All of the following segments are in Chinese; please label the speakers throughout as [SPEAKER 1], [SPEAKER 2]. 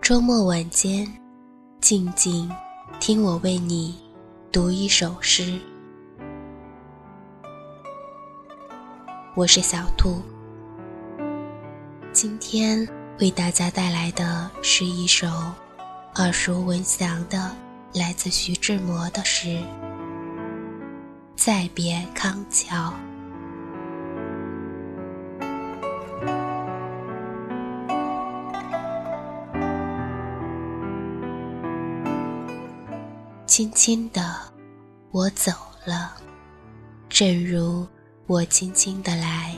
[SPEAKER 1] 周末晚间，静静听我为你读一首诗。我是小兔，今天为大家带来的是一首耳熟闻详的，来自徐志摩的诗《再别康桥》。轻轻的，我走了，正如我轻轻的来，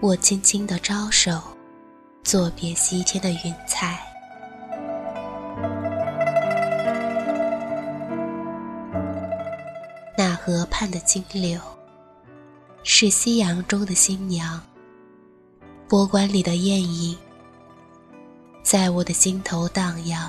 [SPEAKER 1] 我轻轻的招手，作别西天的云彩。那河畔的金柳，是夕阳中的新娘。波光里的艳影，在我的心头荡漾。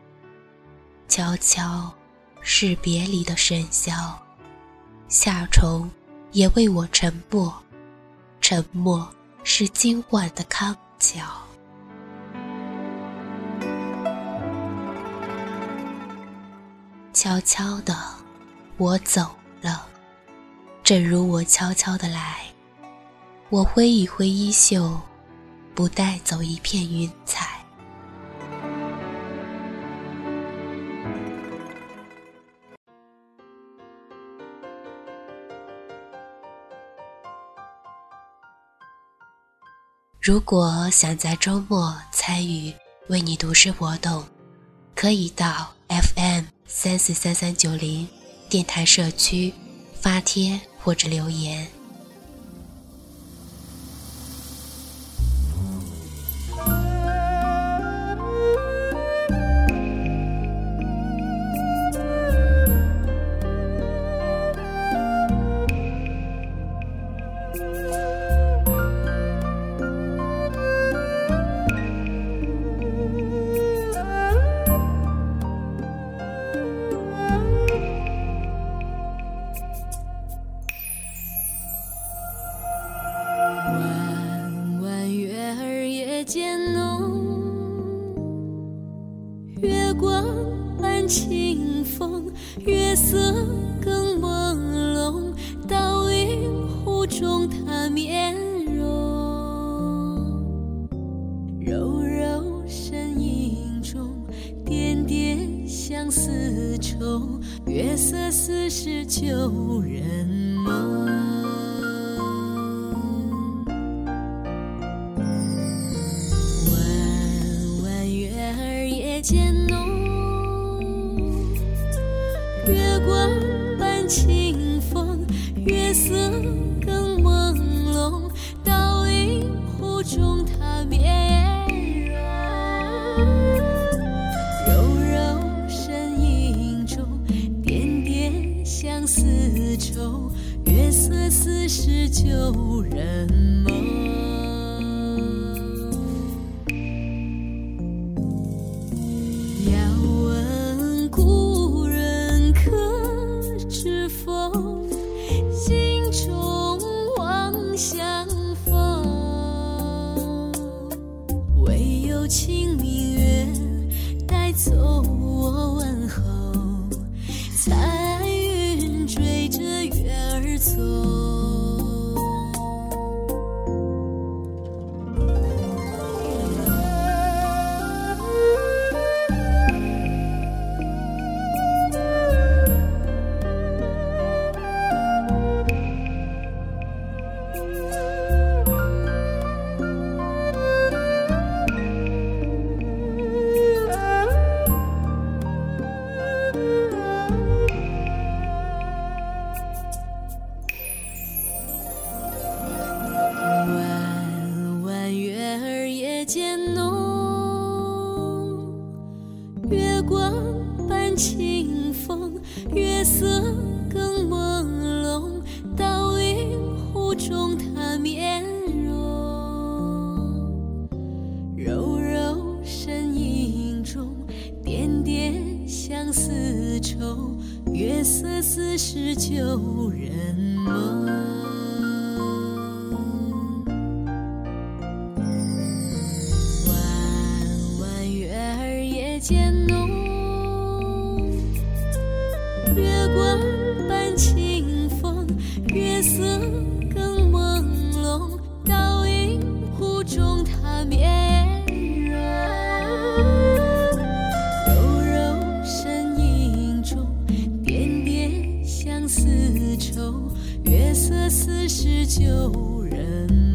[SPEAKER 1] 悄悄，是别离的笙箫。夏虫也为我沉默，沉默是今晚的康桥。悄悄的，我走了，正如我悄悄的来。我挥一挥衣袖，不带走一片云彩。如果想在周末参与为你读诗活动，可以到 FM 三四三三九零电台社区发帖或者留言。
[SPEAKER 2] 清风，月色更朦胧，倒映湖中她面容。柔柔身影中，点点相思愁，月色似是旧人梦。弯弯月儿夜间清风，月色更朦胧，倒映湖中她面容。柔柔身影中，点点相思愁，月色似是旧人梦。是旧人梦丝绸月色似是旧人。